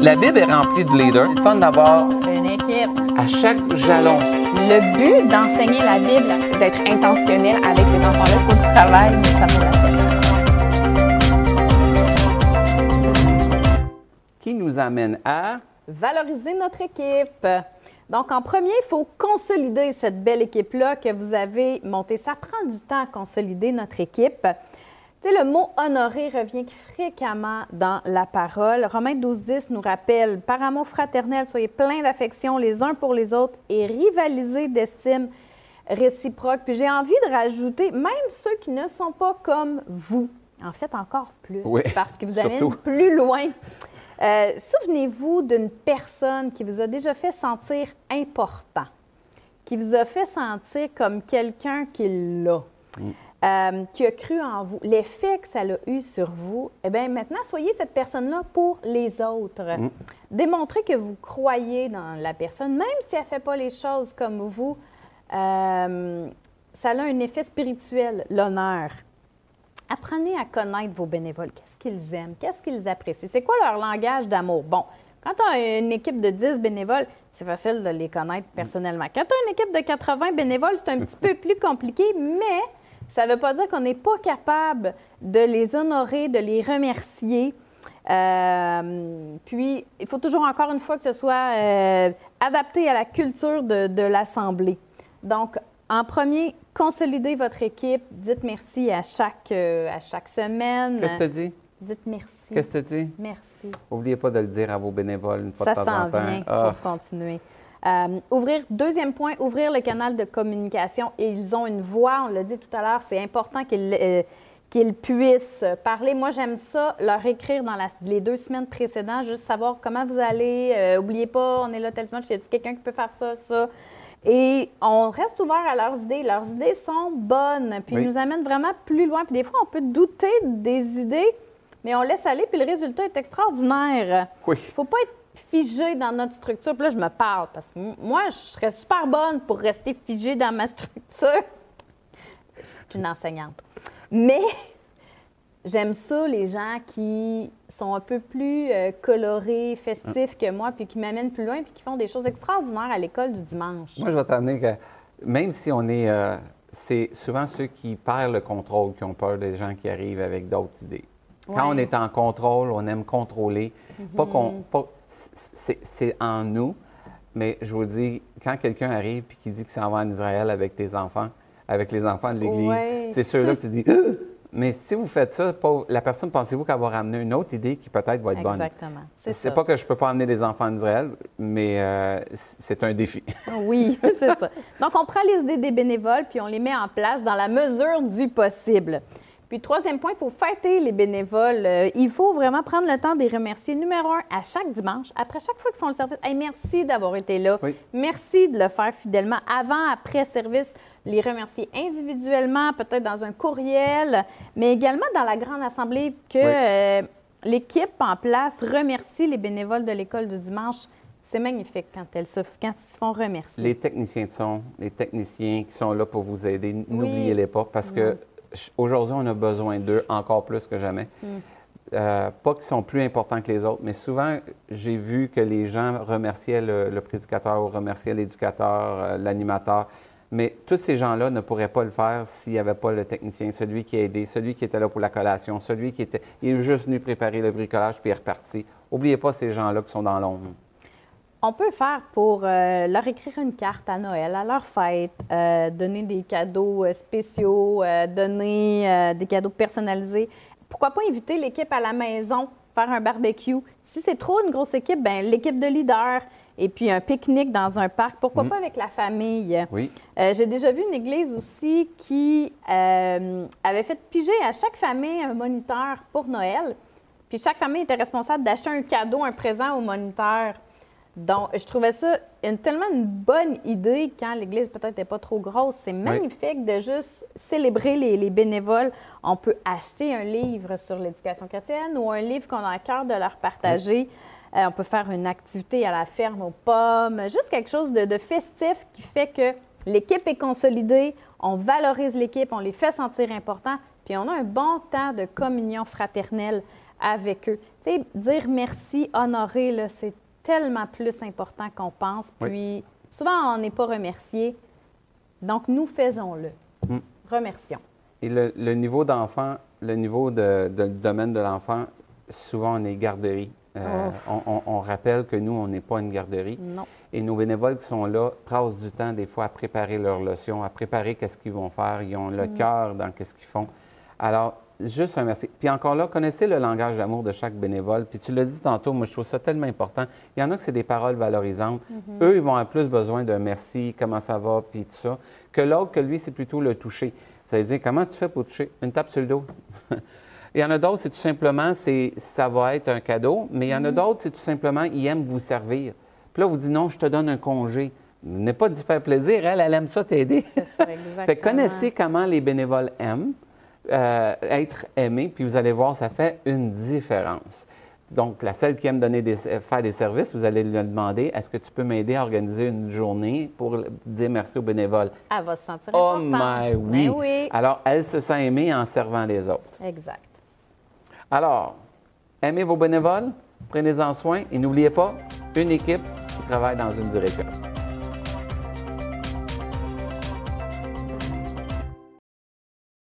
La Bible est remplie de leaders. C'est fun d'avoir Une équipe. à chaque jalon. Le but d'enseigner la Bible, c'est d'être intentionnel avec ces enfants-là. Il faut du travail, mais ça vaut la peine. Qui nous amène à. Valoriser notre équipe. Donc, en premier, il faut consolider cette belle équipe-là que vous avez montée. Ça prend du temps à consolider notre équipe. Tu sais, le mot honorer revient fréquemment dans la parole. Romains 12, 10 nous rappelle Par amour fraternel, soyez pleins d'affection les uns pour les autres et rivalisez d'estime réciproque. Puis j'ai envie de rajouter, même ceux qui ne sont pas comme vous, en fait encore plus, Oui, parce que vous allez plus loin. Euh, Souvenez-vous d'une personne qui vous a déjà fait sentir important, qui vous a fait sentir comme quelqu'un qui l'a, euh, qui a cru en vous, l'effet que ça a eu sur vous. Eh bien, maintenant, soyez cette personne-là pour les autres. Démontrez que vous croyez dans la personne, même si elle ne fait pas les choses comme vous. euh, ça a un effet spirituel, l'honneur. Apprenez à connaître vos bénévoles. Qu'est-ce qu'ils aiment? Qu'est-ce qu'ils apprécient? C'est quoi leur langage d'amour? Bon, quand on a une équipe de 10 bénévoles, c'est facile de les connaître personnellement. Quand on a une équipe de 80 bénévoles, c'est un petit peu plus compliqué, mais ça ne veut pas dire qu'on n'est pas capable de les honorer, de les remercier. Euh, puis, il faut toujours encore une fois que ce soit euh, adapté à la culture de, de l'Assemblée. Donc, en premier, consolidez votre équipe. Dites merci à chaque, euh, à chaque semaine. Qu'est-ce que tu dis? Dites merci. Qu'est-ce que tu dis? Merci. N'oubliez pas de le dire à vos bénévoles une fois Ça de temps en s'en temps. vient Ah, pour continuer. Euh, ouvrir, deuxième point, ouvrir le canal de communication. Et ils ont une voix, on l'a dit tout à l'heure, c'est important qu'ils euh, qu'ils puissent parler. Moi, j'aime ça, leur écrire dans la- les deux semaines précédentes, juste savoir comment vous allez. Euh, oubliez pas, on est là tel dimanche, il y a quelqu'un qui peut faire ça, ça? Et on reste ouvert à leurs idées. Leurs idées sont bonnes, puis Oui. ils nous amènent vraiment plus loin. Puis des fois, on peut douter des idées, mais on laisse aller, puis le résultat est extraordinaire. oui. faut pas être figé dans notre structure. Puis là, je me parle parce que moi, je serais super bonne pour rester figée dans ma structure. C'est une enseignante. Mais j'aime ça, les gens qui sont un peu plus euh, colorés, festifs que moi, puis qui m'amènent plus loin, puis qui font des choses extraordinaires à l'école du dimanche. Moi, je vais t'amener que même si on est. euh, c'est souvent ceux qui perdent le contrôle qui ont peur des gens qui arrivent avec d'autres idées. Quand Ouais. on est en contrôle, on aime contrôler. Pas Mhm. qu'on. pas- c'est- C'est en nous, mais je vous dis, quand quelqu'un arrive et qui dit qu'il s'en va en Israël avec tes enfants, avec les enfants de l'Église, Ouais. c'est ceux-là que tu dis. Mais si vous faites ça, la personne, pensez-vous qu'elle va ramener une autre idée qui peut-être va être bonne? Exactement. C'est pas que je peux pas amener des enfants en Israël, mais euh, c'est un défi. Oui, c'est ça. Donc, on prend les idées des bénévoles, puis on les met en place dans la mesure du possible. Puis, troisième point, il faut fêter les bénévoles. Euh, il faut vraiment prendre le temps de les remercier. Numéro un, à chaque dimanche, après chaque fois qu'ils font le service, Hey, merci d'avoir été là. Oui. Merci de le faire fidèlement. Avant, après service, les remercier individuellement, peut-être dans un courriel, mais également dans la grande assemblée que Oui. euh, l'équipe en place remercie les bénévoles de l'école du dimanche. C'est magnifique quand, elles se, quand ils se font remercier. Les techniciens de son, les techniciens qui sont là pour vous aider, n'oubliez-les pas parce que aujourd'hui, on a besoin d'eux encore plus que jamais. Mm. Euh, pas qu'ils sont plus importants que les autres, mais souvent, j'ai vu que les gens remerciaient le, le prédicateur ou remerciaient l'éducateur, euh, l'animateur. Mais tous ces gens-là ne pourraient pas le faire s'il n'y avait pas le technicien, celui qui a aidé, celui qui était là pour la collation, celui qui était. Il est juste venu préparer le bricolage puis il est reparti. N'oubliez pas ces gens-là qui sont dans l'ombre. On peut faire pour euh, leur écrire une carte à Noël, à leur fête, euh, donner des cadeaux euh, spéciaux, euh, donner des cadeaux personnalisés. Pourquoi pas inviter l'équipe à la maison, faire un barbecue. Si c'est trop une grosse équipe, ben l'équipe de leaders et puis un pique-nique dans un parc. Pourquoi pas avec la famille? Oui. J'ai déjà vu une église aussi qui avait fait piger à chaque famille un moniteur pour Noël. Puis chaque famille était responsable d'acheter un cadeau, un présent au moniteur. Donc, je trouvais ça une, tellement une bonne idée quand l'église peut-être n'est pas trop grosse. C'est magnifique de juste célébrer les, les bénévoles. On peut acheter un livre sur l'éducation chrétienne ou un livre qu'on a à cœur de leur partager. Euh, on peut faire une activité à la ferme aux pommes, juste quelque chose de, de festif qui fait que l'équipe est consolidée, on valorise l'équipe, on les fait sentir importants, puis on a un bon temps de communion fraternelle avec eux. Tu sais, dire merci, honorer, c'est tellement plus important qu'on pense. Oui. Puis souvent, on n'est pas remercié. Donc, nous faisons-le. Mm. Remercions. Et le, le niveau d'enfant, le niveau de, domaine de l'enfant, souvent on est garderie. Euh, on, on- on rappelle que nous, on n'est pas une garderie. Non. Et nos bénévoles qui sont là passent du temps des fois à préparer leurs leçons, à préparer qu'est-ce qu'ils vont faire. Ils ont le cœur dans qu'est-ce qu'ils font. Alors, juste un merci. Puis encore là, connaissez le langage d'amour de chaque bénévole. Puis tu l'as dit tantôt, moi je trouve ça tellement important. Il y en a que c'est des paroles valorisantes. Eux, ils vont avoir plus besoin d'un merci, comment ça va, puis tout ça, que l'autre, que lui, c'est plutôt le toucher. Ça veut dire, comment tu fais pour toucher? Une tape sur le dos. Il y en a d'autres, c'est tout simplement, c'est, ça va être un cadeau, mais il y en a d'autres, c'est tout simplement, ils aiment vous servir. Puis là, vous dites, non, je te donne un congé. N'est pas d'y faire plaisir, elle, elle aime ça t'aider. Fait que connaissez comment les bénévoles aiment euh, être aimés, puis vous allez voir, ça fait une différence. Donc, la celle qui aime donner des, faire des services, vous allez lui demander, est-ce que tu peux m'aider à organiser une journée pour dire merci aux bénévoles? Elle va se sentir Oh my oui! Ben oui. Alors, elle se sent aimée en servant les autres. Exact. Alors, aimez vos bénévoles, prenez-en soin et n'oubliez pas, une équipe qui travaille dans une direction.